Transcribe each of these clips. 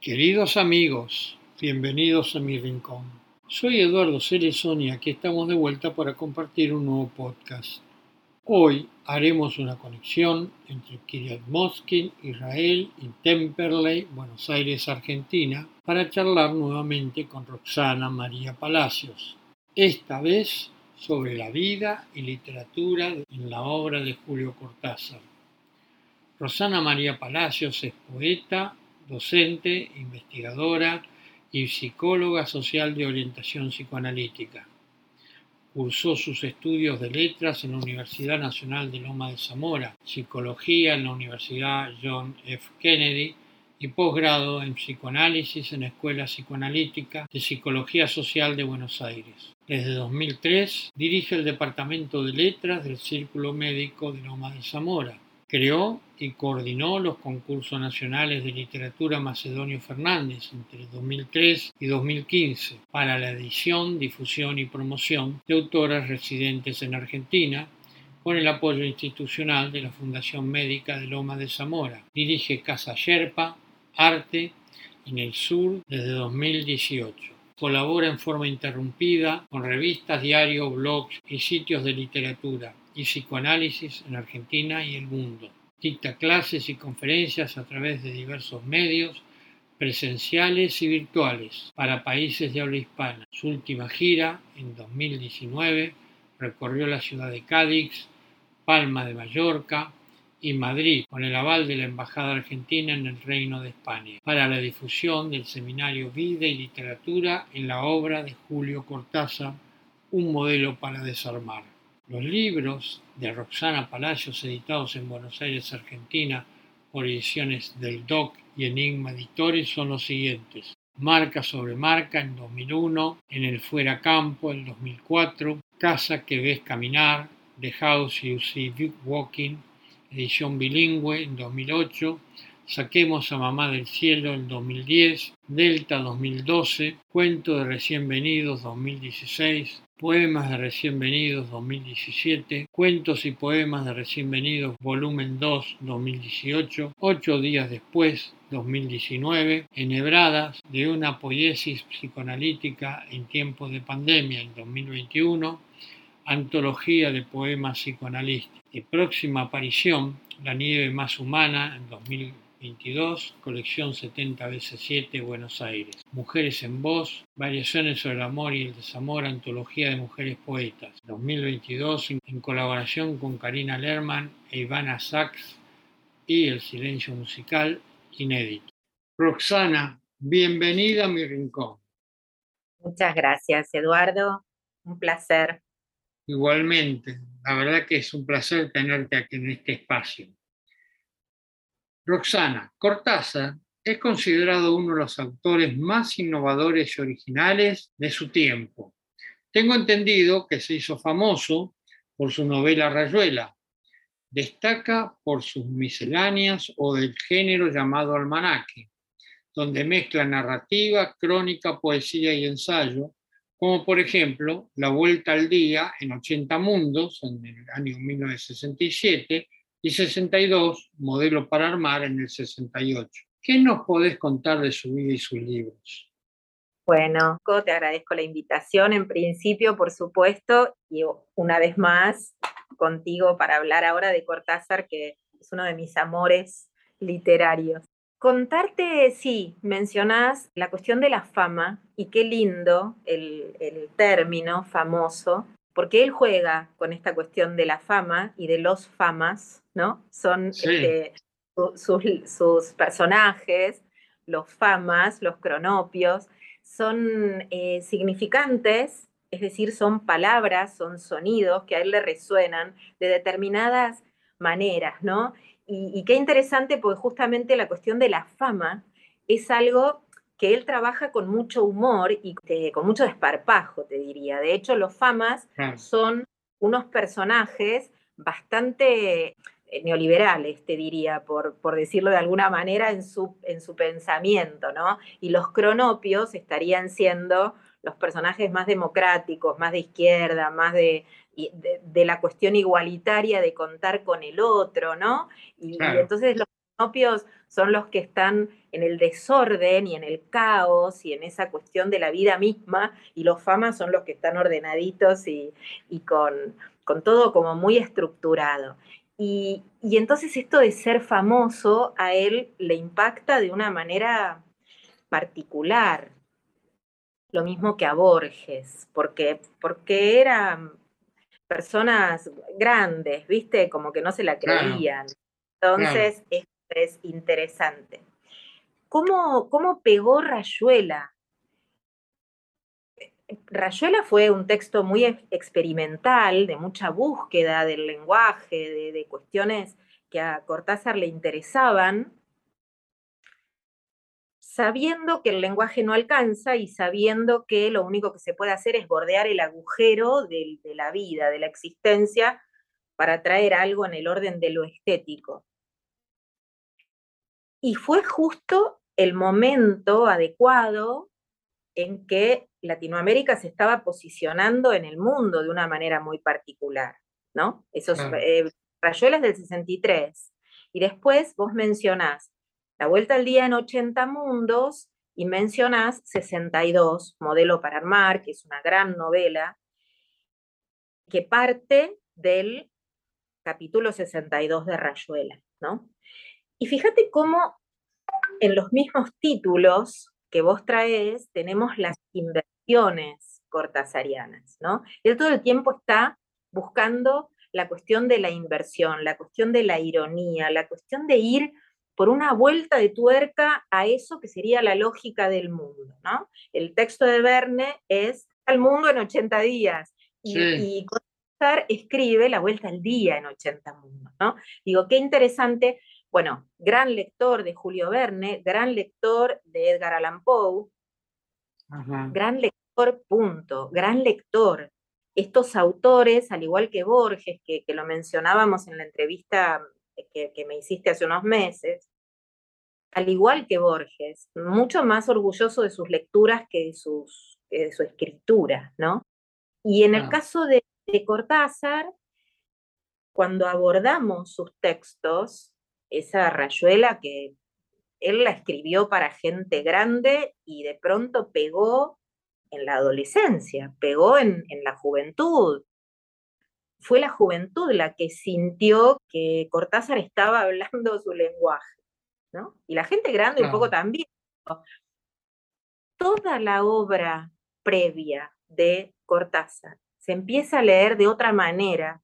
Queridos amigos, bienvenidos a mi rincón. Soy Eduardo Cerezón y aquí estamos de vuelta para compartir un nuevo podcast. Hoy haremos una conexión entre Kiryat Moskin, Israel y Temperley, Buenos Aires, Argentina, para charlar nuevamente con Roxana María Palacios, esta vez sobre la vida y literatura en la obra de Julio Cortázar. Rosana María Palacios es poeta, docente, investigadora y psicóloga social de orientación psicoanalítica. Cursó sus estudios de letras en la Universidad Nacional de Loma de Zamora, psicología en la Universidad John F. Kennedy y posgrado en psicoanálisis en la Escuela Psicoanalítica de Psicología Social de Buenos Aires. Desde 2003 dirige el Departamento de Letras del Círculo Médico de Loma de Zamora Creó y coordinó los concursos nacionales de literatura Macedonio Fernández entre 2003 y 2015 para la edición, difusión y promoción de autoras residentes en Argentina con el apoyo institucional de la Fundación Médica de Loma de Zamora. Dirige Casa Yerpa, Arte en el Sur desde 2018. Colabora en forma interrumpida con revistas, diarios, blogs y sitios de literatura y psicoanálisis en Argentina y el mundo. Dicta clases y conferencias a través de diversos medios, presenciales y virtuales, para países de habla hispana. Su última gira, en 2019, recorrió la ciudad de Cádiz, Palma de Mallorca y Madrid, con el aval de la Embajada Argentina en el Reino de España, para la difusión del seminario Vida y Literatura en la obra de Julio Cortázar, Un modelo para desarmar. Los libros de Roxana Palacios editados en Buenos Aires, Argentina, por ediciones del DOC y Enigma Editores son los siguientes. Marca sobre marca en 2001, En el Fuera Campo en 2004, Casa que ves caminar, The House You See Walking, edición bilingüe en 2008, Saquemos a Mamá del Cielo en 2010, Delta 2012, Cuento de Recién Venidos 2016, Poemas de Recién Venidos 2017, Cuentos y Poemas de Recién Venidos Volumen 2 2018, Ocho días después 2019, Enhebradas de una poiesis psicoanalítica en tiempos de pandemia en 2021, Antología de Poemas Psicoanalistas. Y próxima aparición, La Nieve Más Humana en 2021 22, colección 70 veces 7, Buenos Aires. Mujeres en voz, variaciones sobre el amor y el desamor, antología de mujeres poetas. 2022, en colaboración con Karina Lerman e Ivana Sachs y El Silencio Musical, inédito. Roxana, bienvenida a mi rincón. Muchas gracias, Eduardo. Un placer. Igualmente, la verdad que es un placer tenerte aquí en este espacio. Roxana, Cortázar es considerado uno de los autores más innovadores y originales de su tiempo. Tengo entendido que se hizo famoso por su novela Rayuela. Destaca por sus misceláneas o del género llamado almanaque, donde mezcla narrativa, crónica, poesía y ensayo, como por ejemplo La Vuelta al Día en 80 Mundos, en el año 1967, y 62, Modelo para Armar, en el 68. ¿Qué nos podés contar de su vida y sus libros? Bueno, te agradezco la invitación en principio, por supuesto, y una vez más contigo para hablar ahora de Cortázar, que es uno de mis amores literarios. Contarte, sí, mencionás la cuestión de la fama y qué lindo el, el término famoso, porque él juega con esta cuestión de la fama y de los famas, ¿no? Son este, sus, personajes, los famas, los cronopios, son eh, significantes, es decir, son palabras, son sonidos que a él le resuenan de determinadas maneras, ¿no? Y, y qué interesante, porque justamente la cuestión de la fama es algo que él trabaja con mucho humor y con mucho desparpajo, te diría. De hecho, los famas son unos personajes bastante eh, neoliberales, te diría, por, por, decirlo de alguna manera, en su, en su pensamiento, ¿no? Y los cronopios estarían siendo los personajes más democráticos, más de izquierda, más de, de, la cuestión igualitaria de contar con el otro, ¿no? Y, entonces los propios son los que están en el desorden y en el caos y en esa cuestión de la vida misma, y los famas son los que están ordenaditos y, con, con, todo como muy estructurado. Y, y entonces esto de ser famoso a él le impacta de una manera particular, lo mismo que a Borges, porque, porque eran personas grandes, ¿viste? Como que no se la creían. Entonces, esto es interesante. ¿Cómo, ¿Cómo pegó Rayuela? Rayuela fue un texto muy experimental, de mucha búsqueda del lenguaje, de, de cuestiones que a Cortázar le interesaban, sabiendo que el lenguaje no alcanza y sabiendo que lo único que se puede hacer es bordear el agujero de, la vida, de la existencia, para traer algo en el orden de lo estético. Y fue justo el momento adecuado en que Latinoamérica se estaba posicionando en el mundo de una manera muy particular, ¿no? Esos eh, rayuelas del 63. Y después vos mencionás la vuelta al día en 80 mundos y mencionás 62, Modelo para Armar, que es una gran novela, que parte del capítulo 62 de Rayuela, ¿no? Y fíjate cómo en los mismos títulos que vos traes tenemos las inversiones cortasarianas, ¿no? Él todo el tiempo está buscando la cuestión de la inversión, la cuestión de la ironía, la cuestión de ir por una vuelta de tuerca a eso que sería la lógica del mundo, ¿no? El texto de Verne es al mundo en 80 días y, sí. escribe la vuelta al día en 80 mundos, ¿no? Digo, qué interesante, bueno, gran lector de Julio Verne, gran lector de Edgar Allan Poe, gran lector, punto, gran lector. Estos autores, al igual que Borges, que, que lo mencionábamos en la entrevista que, me hiciste hace unos meses, al igual que Borges, mucho más orgulloso de sus lecturas que de, sus, su escritura, ¿no? Y en el caso de, Cortázar, cuando abordamos sus textos, esa rayuela que él la escribió para gente grande y de pronto pegó en la adolescencia, pegó en, en la juventud, fue la juventud la que sintió que Cortázar estaba hablando su lenguaje, ¿no? Y la gente grande un poco también. Toda la obra previa de Cortázar se empieza a leer de otra manera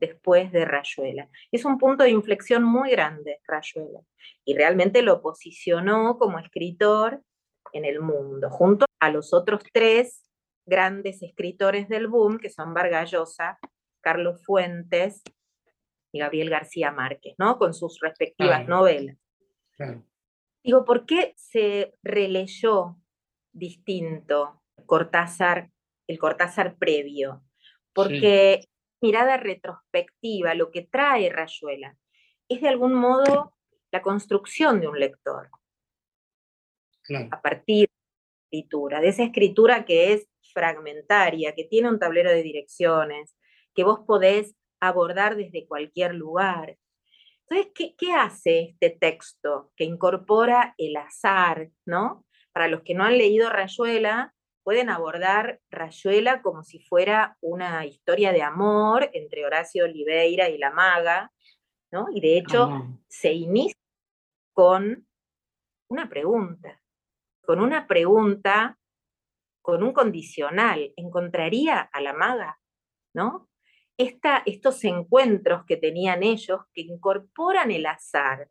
después de Rayuela. Es un punto de inflexión muy grande, Rayuela, y realmente lo posicionó como escritor en el mundo, junto a los otros tres grandes escritores del boom, que son Vargas Llosa, Carlos Fuentes y Gabriel García Márquez, ¿no? Con sus respectivas novelas. Digo, ¿por qué se releyó distinto Cortázar, el Cortázar previo? Porque mirada retrospectiva, lo que trae Rayuela, es de algún modo la construcción de un lector. A partir de la escritura, de esa escritura que es fragmentaria, que tiene un tablero de direcciones, que vos podés abordar desde cualquier lugar. Entonces, ¿qué, hace este texto que incorpora el azar, ¿no? Para los que no han leído Rayuela, pueden abordar Rayuela como si fuera una historia de amor entre Horacio Oliveira y la maga, ¿no? Y de hecho se inicia con una pregunta, con una pregunta, con un condicional. ¿Encontraría a la maga? ¿No? Estos encuentros que tenían ellos que incorporan el azar.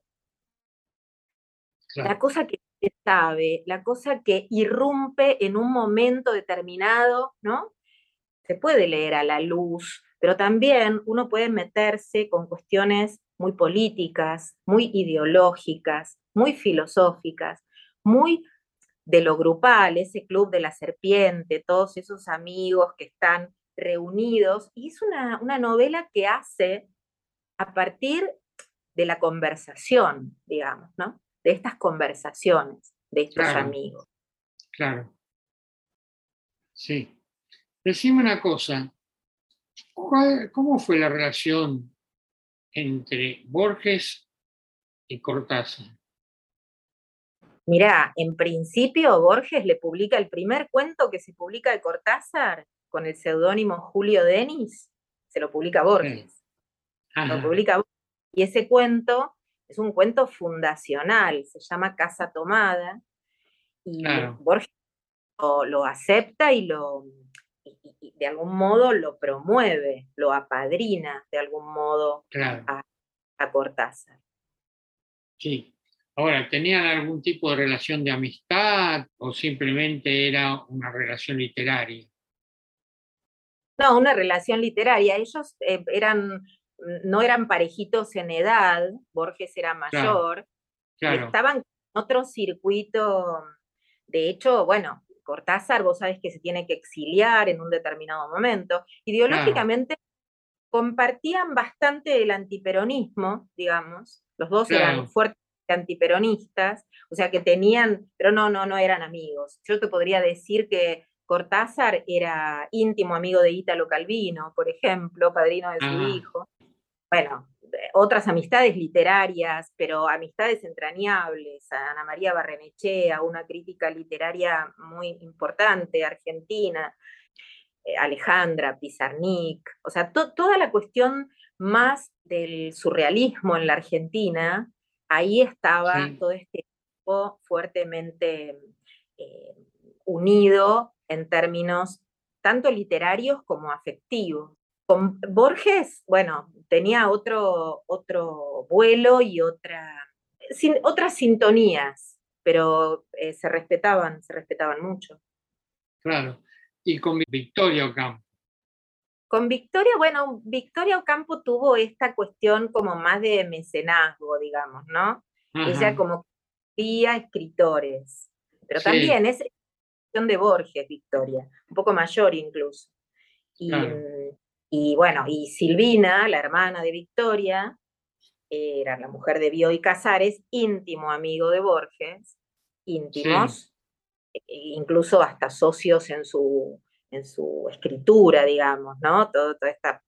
La cosa que se sabe, la cosa que irrumpe en un momento determinado, ¿no? Se puede leer a la luz, pero también uno puede meterse con cuestiones muy políticas, muy ideológicas, muy filosóficas, muy de lo grupal, ese club de la serpiente, todos esos amigos que están reunidos, y es una, novela que hace a partir de la conversación, digamos, ¿no? De estas conversaciones, de estos amigos. Claro. Sí. Decime una cosa, ¿cómo fue la relación entre Borges y Cortázar? Mirá, en principio Borges le publica el primer cuento que se publica de Cortázar con el seudónimo Julio Denis, se lo publica Borges. Lo publica Y ese cuento es un cuento fundacional, se llama Casa Tomada, y Borges lo, acepta y lo de algún modo lo promueve, lo apadrina de algún modo a, a Cortázar. Sí. Ahora, ¿tenían algún tipo de relación de amistad o simplemente era una relación literaria? No, una relación literaria. Ellos eh, eran, no eran parejitos en edad, Borges era mayor, estaban en otro circuito. De hecho, bueno, Cortázar, vos sabes que se tiene que exiliar en un determinado momento. Ideológicamente compartían bastante el antiperonismo, digamos. Los dos eran fuertes antiperonistas, o sea que tenían, pero no, no, no eran amigos. Yo te podría decir que Cortázar era íntimo amigo de Ítalo Calvino, por ejemplo, padrino de su ah. hijo. Bueno, otras amistades literarias, pero amistades entrañables. Ana María Barrenechea, una crítica literaria muy importante, argentina. Eh, Alejandra Pizarnik, o sea, toda la cuestión más del surrealismo en la Argentina, ahí estaba todo este grupo fuertemente eh, unido en términos tanto literarios como afectivos. Con Borges, bueno, tenía otro, otro vuelo y otra, otras sintonías, pero eh, se respetaban, se respetaban mucho. Claro. Y con Victoria Ocampo. Con Victoria, bueno, Victoria Ocampo tuvo esta cuestión como más de mecenazgo, digamos, ¿no? Ella como cría escritores, pero también es de Borges, Victoria, un poco mayor incluso. Y, bueno, y Silvina, la hermana de Victoria, era la mujer de Bioy Casares, íntimo amigo de Borges, íntimos, e, incluso hasta socios en su, en su escritura, digamos, ¿no? Todo, esta,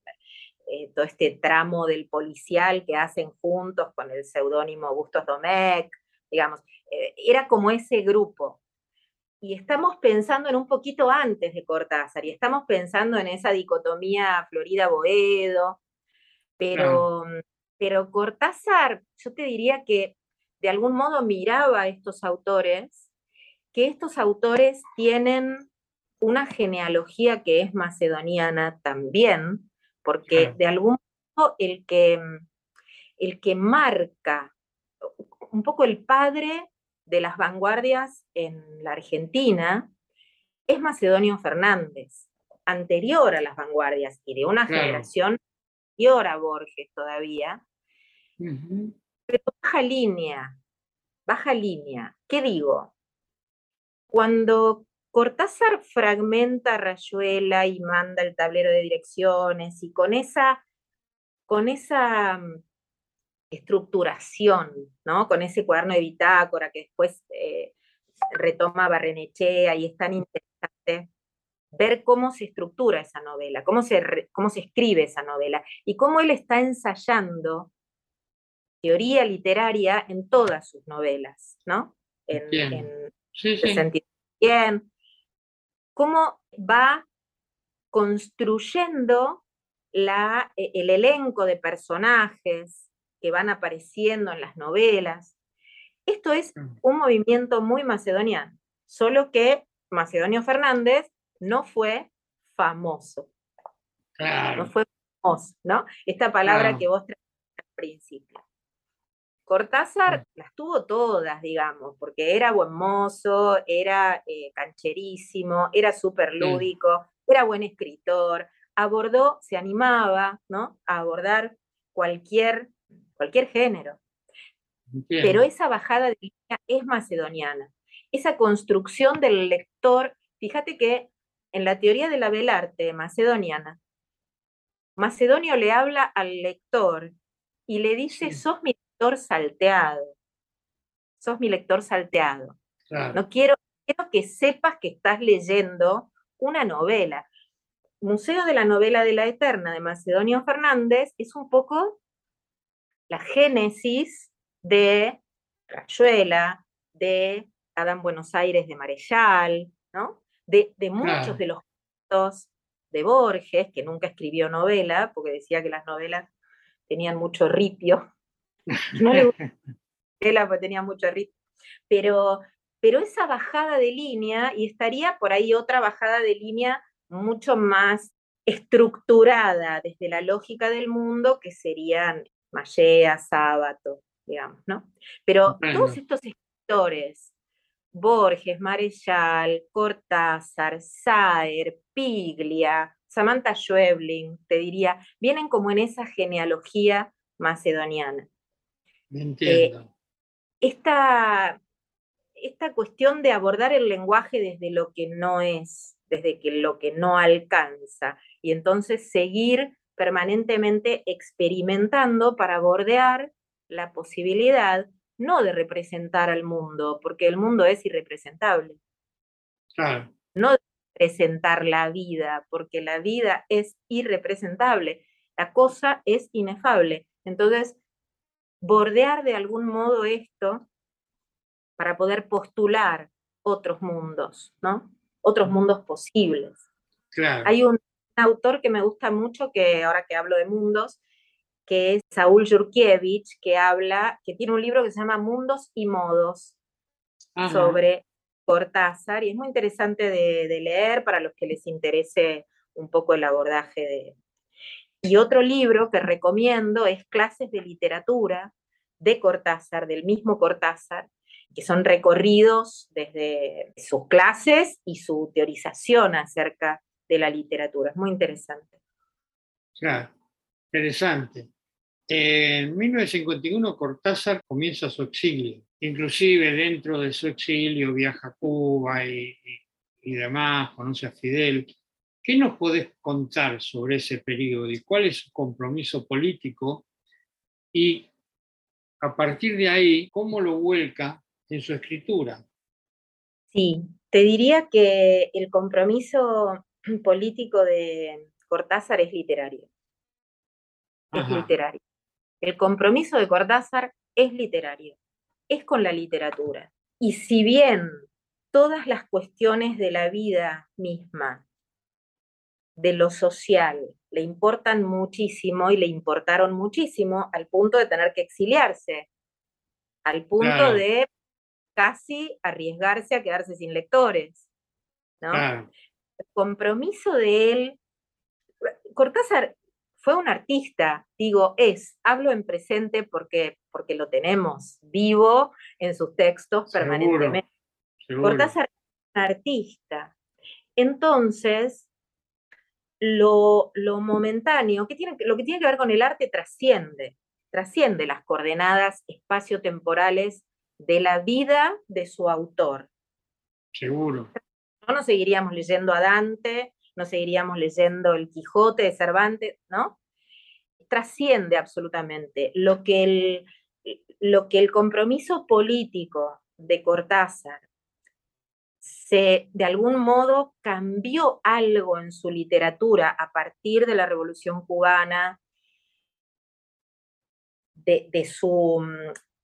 eh, todo este tramo del policial que hacen juntos con el seudónimo Bustos Domecq, digamos, eh, era como ese grupo. Y estamos pensando en un poquito antes de Cortázar, y estamos pensando en esa dicotomía Florida-Boedo, pero, pero Cortázar, yo te diría que de algún modo miraba a estos autores, que estos autores tienen una genealogía que es macedoniana también, porque de algún modo el que, el que marca un poco el padre de las vanguardias en la Argentina es Macedonio Fernández, anterior a las vanguardias y de una generación anterior a Borges todavía, pero baja línea, baja línea. ¿Qué digo? Cuando Cortázar fragmenta Rayuela y manda el tablero de direcciones y con esa, con esa mm, estructuración, ¿no? con ese cuaderno de bitácora que después eh, retoma Barrenechea y es tan interesante ver cómo se estructura esa novela, cómo se, cómo se escribe esa novela y cómo él está ensayando teoría literaria en todas sus novelas, ¿no? En, en sí, sí. bien, cómo va construyendo la, e, el elenco de personajes que van apareciendo en las novelas. Esto es mm. un movimiento muy macedoniano, solo que Macedonio Fernández no fue famoso. No fue famoso, ¿no? Esta palabra que vos traes al principio. Cortázar mm. las tuvo todas, digamos, porque era buen mozo, era eh, cancherísimo, era súper lúdico, era buen escritor, abordó, se animaba, ¿no? A abordar cualquier, cualquier género. Pero esa bajada de línea es macedoniana. Esa construcción del lector, fíjate que en la teoría de la belarte macedoniana, Macedonio le habla al lector y le dice, sos mi salteado. Sos mi lector salteado. No quiero, quiero que sepas que estás leyendo una novela. Museo de la Novela de la Eterna de Macedonio Fernández es un poco la génesis de Rayuela, de Adán Buenos Aires de Marechal, ¿no? de, muchos de los cuentos de Borges, que nunca escribió novela, porque decía que las novelas tenían mucho ripio. No le gustaba novela porque tenía mucho ripio. Pero, pero esa bajada de línea, y estaría por ahí otra bajada de línea mucho más estructurada desde la lógica del mundo, que serían Mallea, Sábato, digamos, ¿no? Pero todos estos escritores, Borges, Marechal, Cortázar, Saer, Piglia, Samantha Schweblin, te diría, vienen como en esa genealogía macedoniana. entiendo. Eh, esta, esta cuestión de abordar el lenguaje desde lo que no es, desde que lo que no alcanza, y entonces seguir permanentemente experimentando para bordear la posibilidad no de representar al mundo, porque el mundo es irrepresentable. Claro. No de representar la vida, porque la vida es irrepresentable, la cosa es inefable. Entonces, bordear de algún modo esto para poder postular otros mundos, ¿no? Otros mundos posibles. Claro. Hay un autor que me gusta mucho, que ahora que hablo de mundos, que es Saúl Yurkiewicz, que habla, que tiene un libro que se llama Mundos y Modos sobre Cortázar, y es muy interesante de, de, leer para los que les interese un poco el abordaje de... Y otro libro que recomiendo es Clases de Literatura de Cortázar, del mismo Cortázar, que son recorridos desde sus clases y su teorización acerca de la literatura. Es muy interesante. Claro, interesante. En 1951 Cortázar comienza su exilio, inclusive dentro de su exilio viaja a Cuba y, demás, conoce a Fidel. ¿Qué nos podés contar sobre ese periodo y cuál es su compromiso político? Y a partir de ahí, ¿cómo lo vuelca en su escritura? Sí, te diría que el compromiso político de Cortázar es literario. Es literario. El compromiso de Cortázar es literario, es con la literatura. Y si bien todas las cuestiones de la vida misma, de lo social, le importan muchísimo y le importaron muchísimo al punto de tener que exiliarse, al punto de casi arriesgarse a quedarse sin lectores. El compromiso de él, Cortázar fue un artista, digo, es, hablo en presente porque, porque lo tenemos vivo en sus textos permanentemente. Cortázar es un artista. Entonces, lo, lo momentáneo, que tiene, lo que tiene que ver con el arte trasciende, trasciende las coordenadas espaciotemporales de la vida de su autor. Seguro. No nos seguiríamos leyendo a Dante, no seguiríamos leyendo el Quijote de Cervantes, ¿no? Trasciende absolutamente lo que el, lo que el compromiso político de Cortázar se, de algún modo, cambió algo en su literatura a partir de la Revolución Cubana, de, de, su,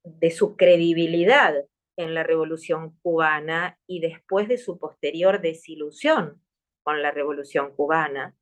de su credibilidad en la Revolución Cubana y después de su posterior desilusión con la Revolución Cubana.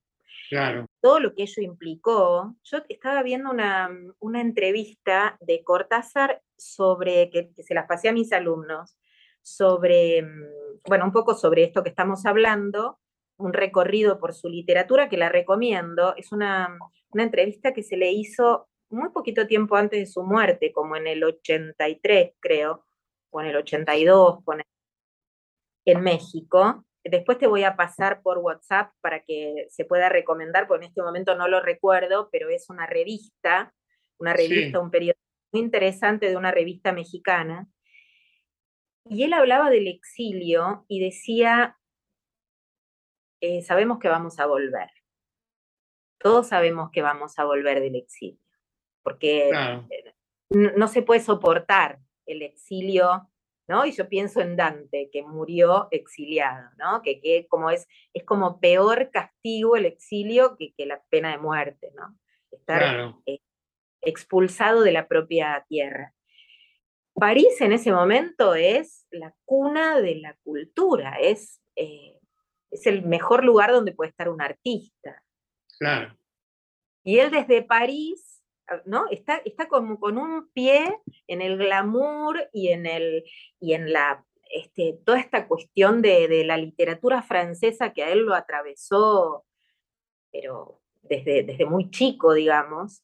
Claro. Todo lo que ello implicó. Yo estaba viendo una, entrevista de Cortázar sobre, que, se las pasé a mis alumnos, sobre, mm, bueno, un poco sobre esto que estamos hablando, un recorrido por su literatura que la recomiendo. Es una, una entrevista que se le hizo muy poquito tiempo antes de su muerte, como en el 83, creo, o en el 82, en México. Después te voy a pasar por WhatsApp para que se pueda recomendar, porque en este momento no lo recuerdo, pero es una revista, una revista, un periodo muy interesante de una revista mexicana. Y él hablaba del exilio y decía, eh, sabemos que vamos a volver. Todos sabemos que vamos a volver del exilio, porque no se puede soportar el exilio ¿no? Y yo pienso en Dante, que murió exiliado, ¿no? Que, como es, es como peor castigo el exilio que, la pena de muerte, ¿no? Estar eh, expulsado de la propia tierra. París en ese momento es la cuna de la cultura, es, eh, es el mejor lugar donde puede estar un artista. Claro. Y él desde París, ¿no? Está, está como con un pie en el glamour y en, el, y en la, este, toda esta cuestión de, de, la literatura francesa que a él lo atravesó, pero desde, desde muy chico, digamos.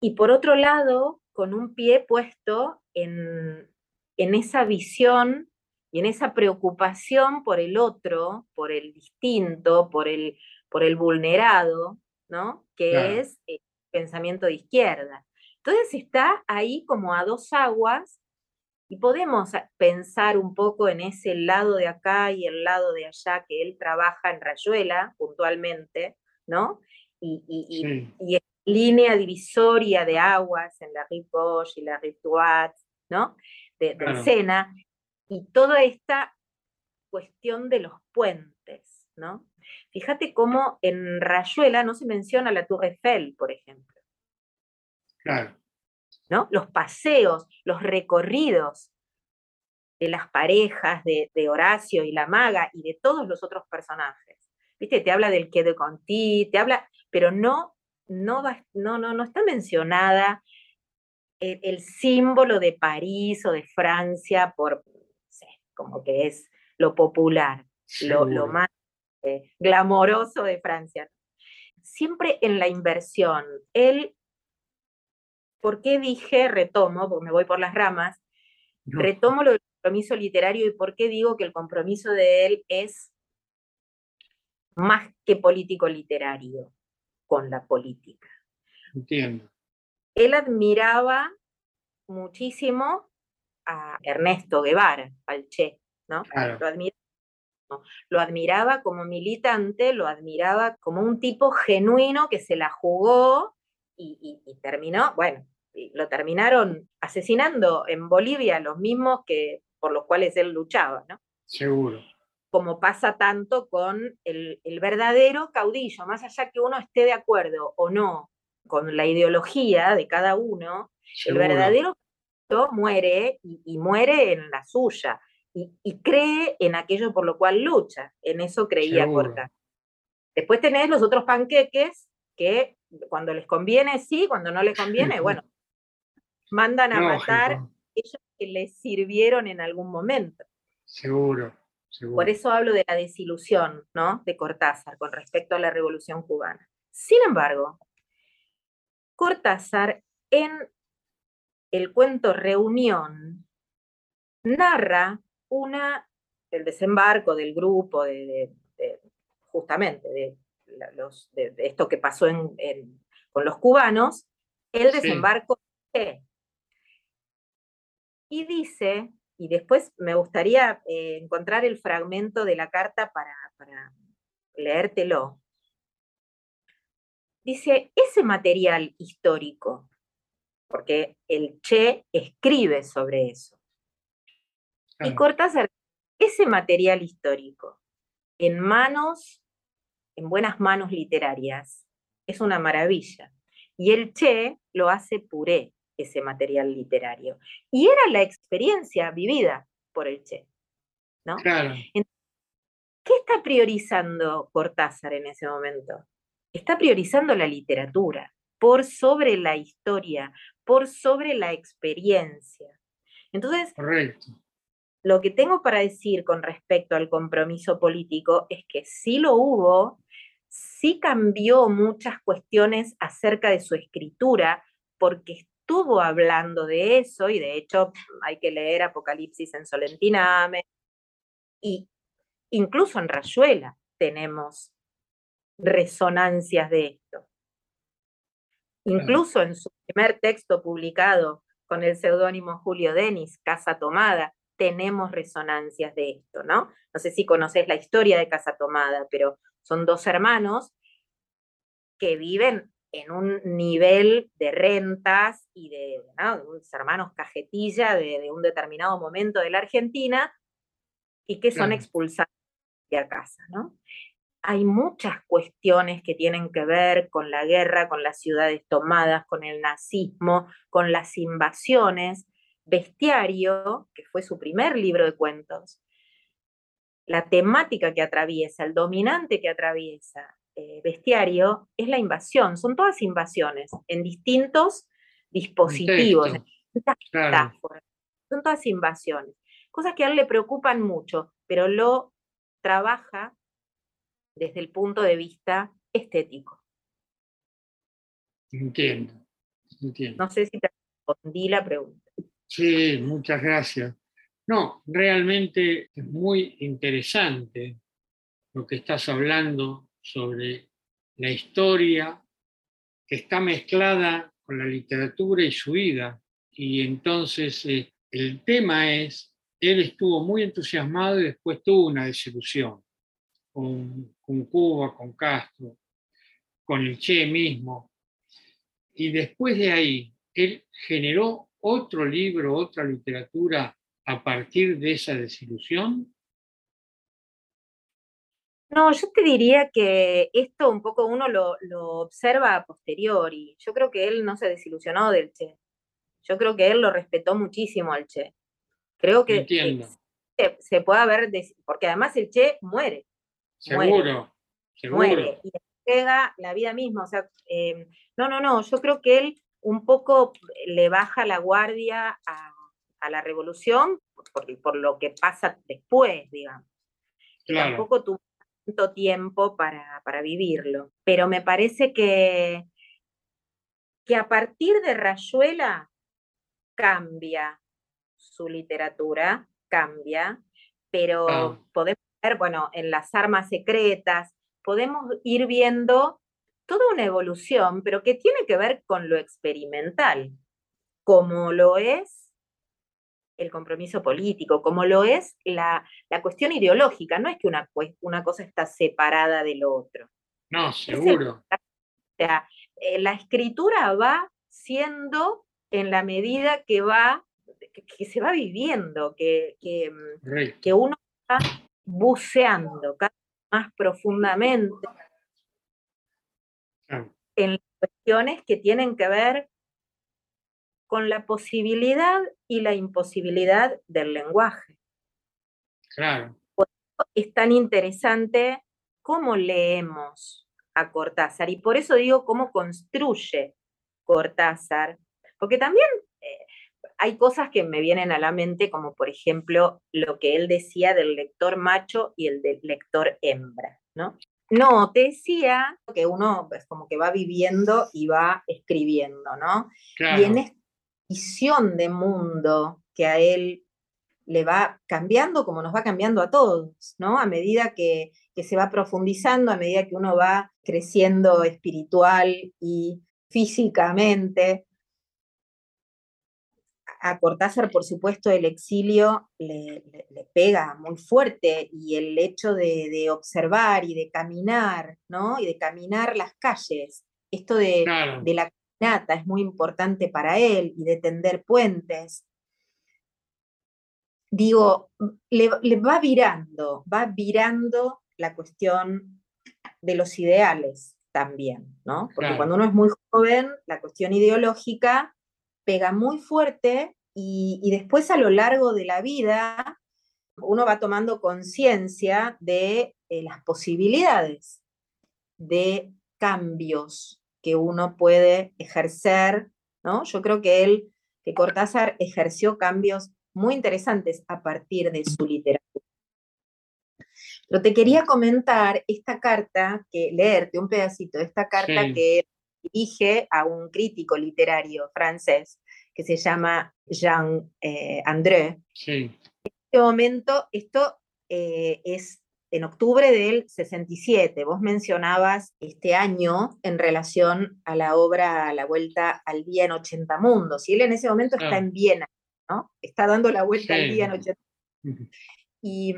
Y por otro lado, con un pie puesto en, esa visión y en esa preocupación por el otro, por el distinto, por el, por el vulnerado, ¿no? Que es el pensamiento de izquierda. Entonces está ahí como a dos aguas y podemos pensar un poco en ese lado de acá y el lado de allá que él trabaja en Rayuela puntualmente, ¿no? Y, y, y, línea divisoria de aguas en la Rive y la Rive ¿no? De, de Sena, y toda esta cuestión de los puentes, ¿no? Fíjate cómo en Rayuela no se menciona la Tour Eiffel, por ejemplo. Claro. ¿No? Los paseos, los recorridos de las parejas de, Horacio y la maga y de todos los otros personajes. ¿Viste? Te habla del Quai de Conti, te habla, pero no no, no, no, no está mencionada el, símbolo de París o de Francia por, como que es lo popular, lo, más eh, glamoroso de Francia. Siempre en la inversión, él, ¿por qué dije retomo? Porque me voy por las ramas, retomo lo del compromiso literario y por qué digo que el compromiso de él es más que político literario con la política. Entiendo. Él admiraba muchísimo a Ernesto Guevara, al Che, ¿no? Lo, admiraba, lo admiraba como militante, lo admiraba como un tipo genuino que se la jugó y, terminó, bueno, lo terminaron asesinando en Bolivia los mismos que por los cuales él luchaba, ¿no? Seguro. Como pasa tanto con el, verdadero caudillo, más allá que uno esté de acuerdo o no con la ideología de cada uno, el verdadero muere y, muere en la suya y, cree en aquello por lo cual lucha, en eso creía Corta. Después tenés los otros panqueques que cuando les conviene sí, cuando no les conviene, bueno, mandan a matar ellos que les sirvieron en algún momento. Seguro. Por eso hablo de la desilusión ¿no? de Cortázar con respecto a la Revolución cubana. Sin embargo, Cortázar en el cuento Reunión narra una, el desembarco del grupo, de, justamente de, los, de, esto que pasó con los cubanos, el desembarco y dice y después me gustaría eh, encontrar el fragmento de la carta para, para leértelo. Dice, ese material histórico, porque el Che escribe sobre eso. Y Cortázar, ese material histórico, en manos, en buenas manos literarias, es una maravilla. Y el Che lo hace puré ese material literario. Y era la experiencia vivida por el Che. ¿no? ¿Qué está priorizando Cortázar en ese momento? Está priorizando la literatura por sobre la historia, por sobre la experiencia. Entonces, lo que tengo para decir con respecto al compromiso político es que sí lo hubo, sí cambió muchas cuestiones acerca de su escritura, porque estuvo hablando de eso, y de hecho hay que leer Apocalipsis en Solentiname, y incluso en Rayuela tenemos resonancias de esto. Incluso en su primer texto publicado con el seudónimo Julio Denis, Casa Tomada, tenemos resonancias de esto, ¿no? No sé si conoces la historia de Casa Tomada, pero son dos hermanos que viven en un nivel de rentas y de, unos hermanos cajetilla de, un determinado momento de la Argentina y que son expulsados de a casa, ¿no? Hay muchas cuestiones que tienen que ver con la guerra, con las ciudades tomadas, con el nazismo, con las invasiones. Bestiario, que fue su primer libro de cuentos, la temática que atraviesa, el dominante que atraviesa eh, bestiario es la invasión. Son todas invasiones en distintos dispositivos, en distintas metáforas. Son todas invasiones. Cosas que a él le preocupan mucho, pero lo trabaja desde el punto de vista estético. Entiendo, entiendo. No sé si te respondí la pregunta. Sí, muchas gracias. No, realmente es muy interesante lo que estás hablando sobre la historia que está mezclada con la literatura y su vida. Y entonces eh, el tema es, él estuvo muy entusiasmado y después tuvo una desilusión con, con Cuba, con Castro, con el Che mismo. Y después de ahí, él generó otro libro, otra literatura a partir de esa desilusión no, yo te diría que esto un poco uno lo, observa a posteriori. Yo creo que él no se desilusionó del Che. Yo creo que él lo respetó muchísimo al Che. Creo que se, puede haber, porque además el Che muere. Seguro, Muere y llega la vida misma. O sea, em, no, no, no, yo creo que él un poco le baja la guardia a, la revolución por, por, lo que pasa después, digamos. Claro. Tampoco tuvo tiempo para, para vivirlo. Pero me parece que, que a partir de Rayuela cambia su literatura, cambia, pero ah. podemos ver, bueno, en las armas secretas, podemos ir viendo toda una evolución, pero que tiene que ver con lo experimental, como lo es el compromiso político, como lo es la, cuestión ideológica. No es que una, una, cosa está separada de lo otro. No, seguro. o sea, eh, la escritura va siendo en la medida que va, que, se va viviendo, que, que, mm, que uno va buceando cada vez más profundamente en cuestiones que tienen que ver con la posibilidad y la imposibilidad del lenguaje. Claro. es tan interesante cómo leemos a Cortázar y por eso digo cómo construye Cortázar, porque también eh, hay cosas que me vienen a la mente, como por ejemplo lo que él decía del lector macho y el del lector hembra, ¿no? No, te decía que uno pues como que va viviendo y va escribiendo, ¿no? Y en este visión de mundo que a él le va cambiando como nos va cambiando a todos, ¿no? A medida que, se va profundizando, a medida que uno va creciendo espiritual y físicamente. A Cortázar, por supuesto, el exilio le, pega muy fuerte y el hecho de, observar y de caminar, ¿no? Y de caminar las calles, esto de, de la es muy importante para él y de tender puentes. Digo, le, va virando, va virando la cuestión de los ideales también, ¿no? Porque cuando uno es muy joven, la cuestión ideológica pega muy fuerte y, después a lo largo de la vida uno va tomando conciencia de eh, las posibilidades de cambios que uno puede ejercer, ¿no? Yo creo que él, que Cortázar ejerció cambios muy interesantes a partir de su literatura. Pero te quería comentar esta carta, que leerte un pedacito de esta carta que dirige a un crítico literario francés que se llama Jean eh, André. En este momento, esto eh, es en octubre del 67. Vos mencionabas este año en relación a la obra La Vuelta al Día en 80 Mundos. Y él en ese momento está en Viena, ¿no? Está dando la vuelta al día en 80 Mundos. Y,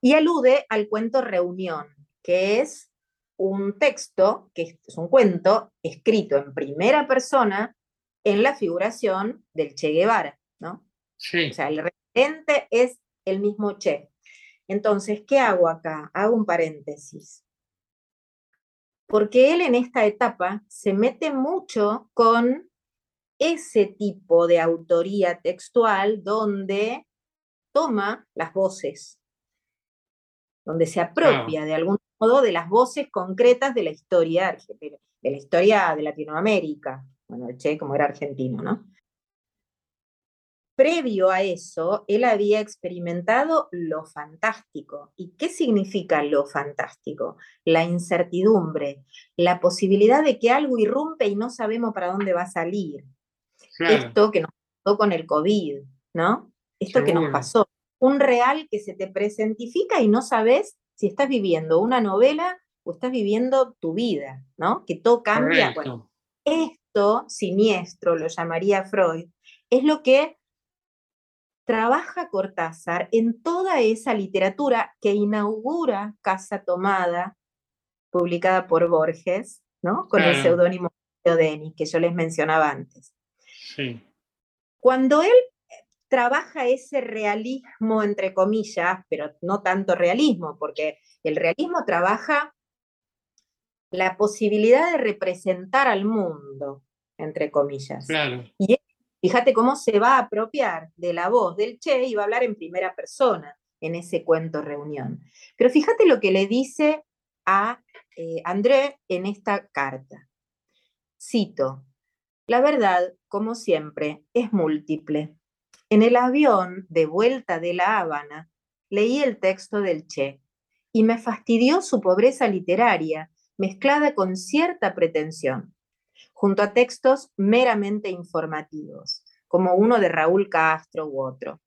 y, alude al cuento Reunión, que es un texto, que es un cuento, escrito en primera persona en la figuración del Che Guevara, ¿no? Sí. O sea, el referente es el mismo Che. Entonces, ¿qué hago acá? Hago un paréntesis. Porque él en esta etapa se mete mucho con ese tipo de autoría textual donde toma las voces, donde se apropia de algún modo de las voces concretas de la historia, de la historia de Latinoamérica. Bueno, el Che como era argentino, ¿no? Previo a eso, él había experimentado lo fantástico. ¿Y qué significa lo fantástico? La incertidumbre, la posibilidad de que algo irrumpe y no sabemos para dónde va a salir. Esto que nos pasó con el COVID, ¿no? Esto que nos pasó. Un real que se te presentifica y no sabes si estás viviendo una novela o estás viviendo tu vida, ¿no? Que todo cambia. Bueno, esto, siniestro, lo llamaría Freud, es lo que trabaja Cortázar en toda esa literatura que inaugura Casa Tomada, publicada por Borges, ¿no? Con el seudónimo de Denis, que yo les mencionaba antes. Sí. Cuando él trabaja ese realismo, entre comillas, pero no tanto realismo, porque el realismo trabaja la posibilidad de representar al mundo, entre comillas. Claro. Y fíjate cómo se va a apropiar de la voz del Che y va a hablar en primera persona en ese cuento reunión. Pero fíjate lo que le dice a eh, André en esta carta. Cito, la verdad, como siempre, es múltiple. En el avión de vuelta de La Habana, leí el texto del Che y me fastidió su pobreza literaria mezclada con cierta pretensión, junto a textos meramente informativos, como uno de Raúl Castro u otro.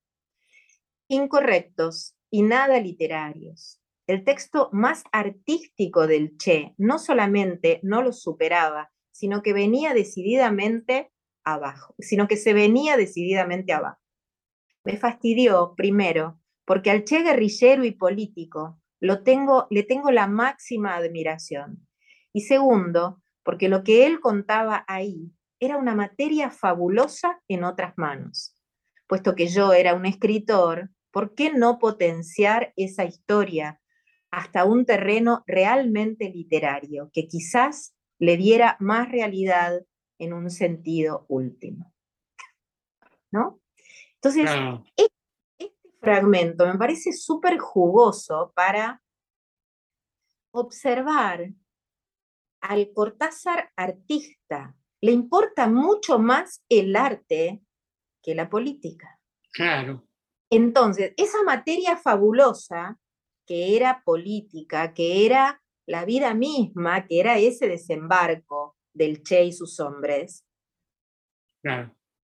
Incorrectos y nada literarios. El texto más artístico del Che no solamente no lo superaba, sino que venía decididamente abajo, sino que se venía decididamente abajo. Me fastidió, primero, porque al Che guerrillero y político lo tengo, le tengo la máxima admiración. Y segundo, porque lo que él contaba ahí era una materia fabulosa en otras manos. Puesto que yo era un escritor, ¿por qué no potenciar esa historia hasta un terreno realmente literario, que quizás le diera más realidad en un sentido último? ¿No? Entonces, fragmento me parece súper jugoso para observar al Cortázar artista. Le importa mucho más el arte que la política. Claro. Entonces, esa materia fabulosa que era política, que era la vida misma, que era ese desembarco del Che y sus hombres, claro.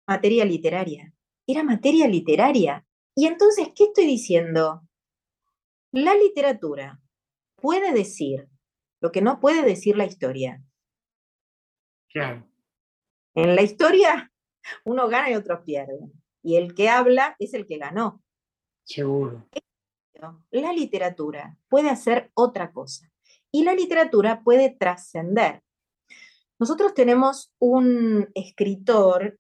materia literaria. Era materia literaria. Y entonces, ¿qué estoy diciendo? La literatura puede decir lo que no puede decir la historia. Claro. En la historia, uno gana y otros pierden. Y el que habla es el que ganó. Seguro. La literatura puede hacer otra cosa. Y la literatura puede trascender. Nosotros tenemos un escritor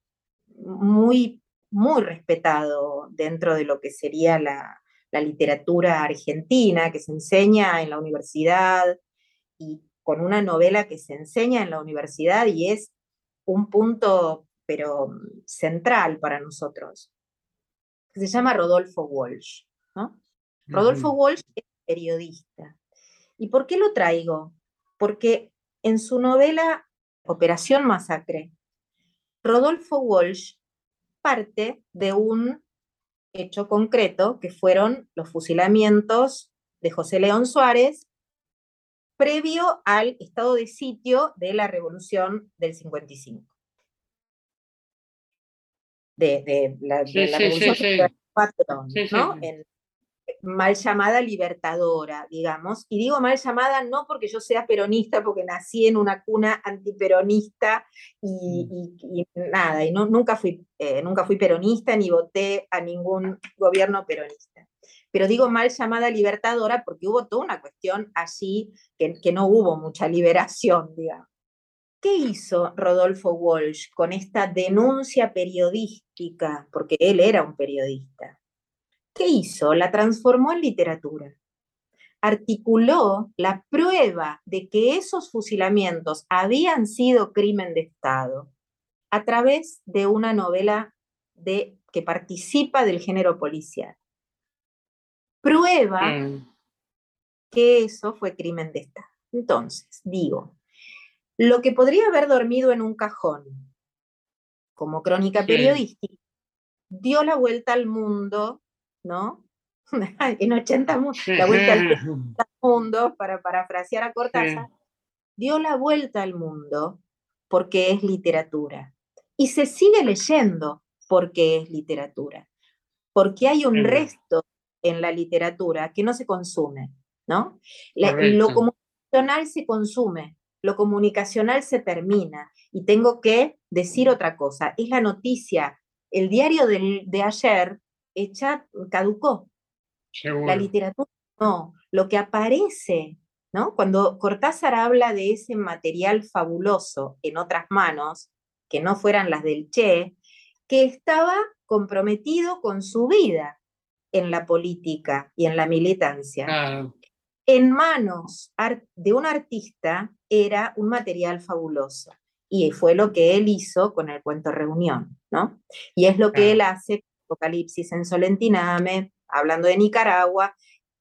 muy muy respetado dentro de lo que sería la, literatura argentina, que se enseña en la universidad y con una novela que se enseña en la universidad y es un punto, pero central para nosotros. Se llama Rodolfo Walsh. Rodolfo Walsh es periodista. ¿Y por qué lo traigo? Porque en su novela Operación Masacre, Rodolfo Walsh parte de un hecho concreto que fueron los fusilamientos de José León Suárez previo al estado de sitio de la revolución del 55. De, la, revolución del 4, ¿no? mal llamada libertadora, digamos. Y digo mal llamada no porque yo sea peronista, porque nací en una cuna antiperonista y, mm. nada, y no, nunca, fui, eh, nunca fui peronista ni voté a ningún gobierno peronista. Pero digo mal llamada libertadora porque hubo toda una cuestión allí que, que no hubo mucha liberación, digamos. ¿Qué hizo Rodolfo Walsh con esta denuncia periodística? Porque él era un periodista. ¿Qué hizo? La transformó en literatura. Articuló la prueba de que esos fusilamientos habían sido crimen de Estado a través de una novela de, que participa del género policial. Prueba mm. que eso fue crimen de Estado. Entonces, digo, lo que podría haber dormido en un cajón, como crónica periodística, dio la vuelta al mundo, ¿no? en 80 la vuelta al mundo, para parafrasear a Cortázar, dio la vuelta al mundo porque es literatura. Y se sigue leyendo porque es literatura. Porque hay un resto en la literatura que no se consume, ¿no? lo comunicacional se consume, lo comunicacional se termina y tengo que decir otra cosa, es la noticia, el diario de ayer hecha, caducó. La literatura no, lo que aparece, ¿no? Cuando Cortázar habla de ese material fabuloso en otras manos, que no fueran las del Che, que estaba comprometido con su vida en la política y en la militancia. En manos de un artista era un material fabuloso. Y fue lo que él hizo con el cuento Reunión, ¿no? Y es lo que él hace Apocalipsis en Solentiname, hablando de Nicaragua,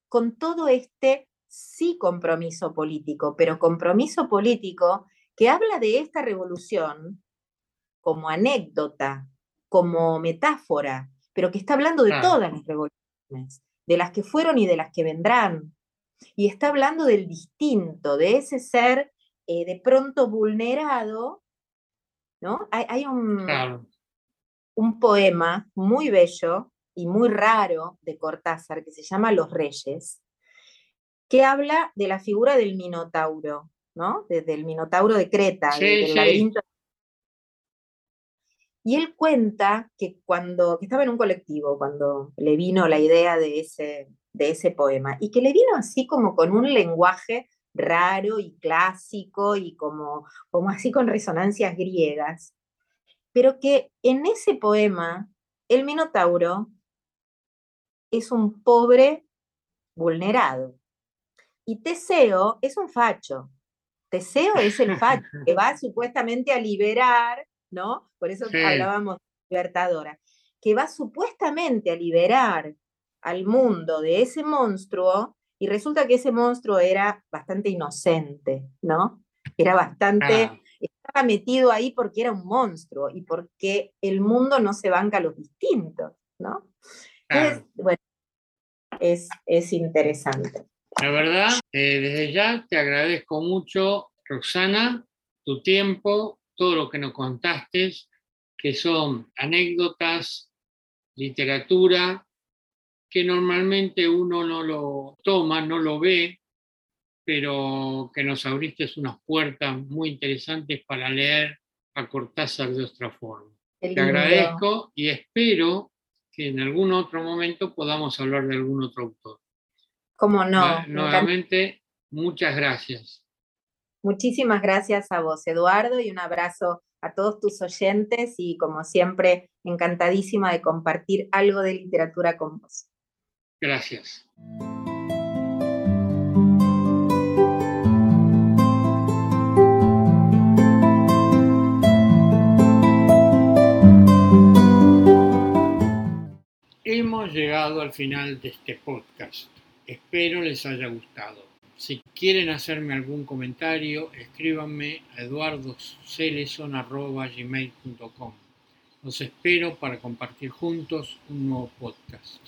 con todo este sí compromiso político, pero compromiso político que habla de esta revolución como anécdota, como metáfora, pero que está hablando de todas las revoluciones, de las que fueron y de las que vendrán. Y está hablando del distinto, de ese ser eh, de pronto vulnerado, ¿no? Hay, un, un poema muy bello y muy raro de Cortázar que se llama Los Reyes, que habla de la figura del Minotauro, ¿no? Desde el Minotauro de Creta, del laberinto y él cuenta que cuando estaba en un colectivo, cuando le vino la idea de ese, de ese poema, y que le vino así como con un lenguaje raro y clásico y como, como así con resonancias griegas, pero que en ese poema el Minotauro es un pobre vulnerado y Teseo es un facho. Teseo es el facho que va supuestamente a liberar ¿no? Por eso hablábamos de libertadora, que va supuestamente a liberar al mundo de ese monstruo y resulta que ese monstruo era bastante inocente, ¿no? Era bastante, ah. estaba metido ahí porque era un monstruo y porque el mundo no se banca a los distintos, ¿no? Entonces, bueno, es, es interesante. La verdad, eh, desde ya te agradezco mucho, Roxana, tu tiempo, todo lo que nos contaste, que son anécdotas, literatura, que normalmente uno no lo toma, no lo ve, pero que nos abriste unas puertas muy interesantes para leer a Cortázar de otra forma. Te agradezco y espero que en algún otro momento podamos hablar de algún otro autor. Como no. Nuevamente, muchas gracias. Muchísimas gracias a vos, Eduardo, y un abrazo a todos tus oyentes y como siempre, encantadísima de compartir algo de literatura con vos. Gracias. Hemos llegado al final de este podcast. Espero les haya gustado. Quieren hacerme algún comentario, escríbanme a eduardoceleson.gmail.com. Los espero para compartir juntos un nuevo podcast.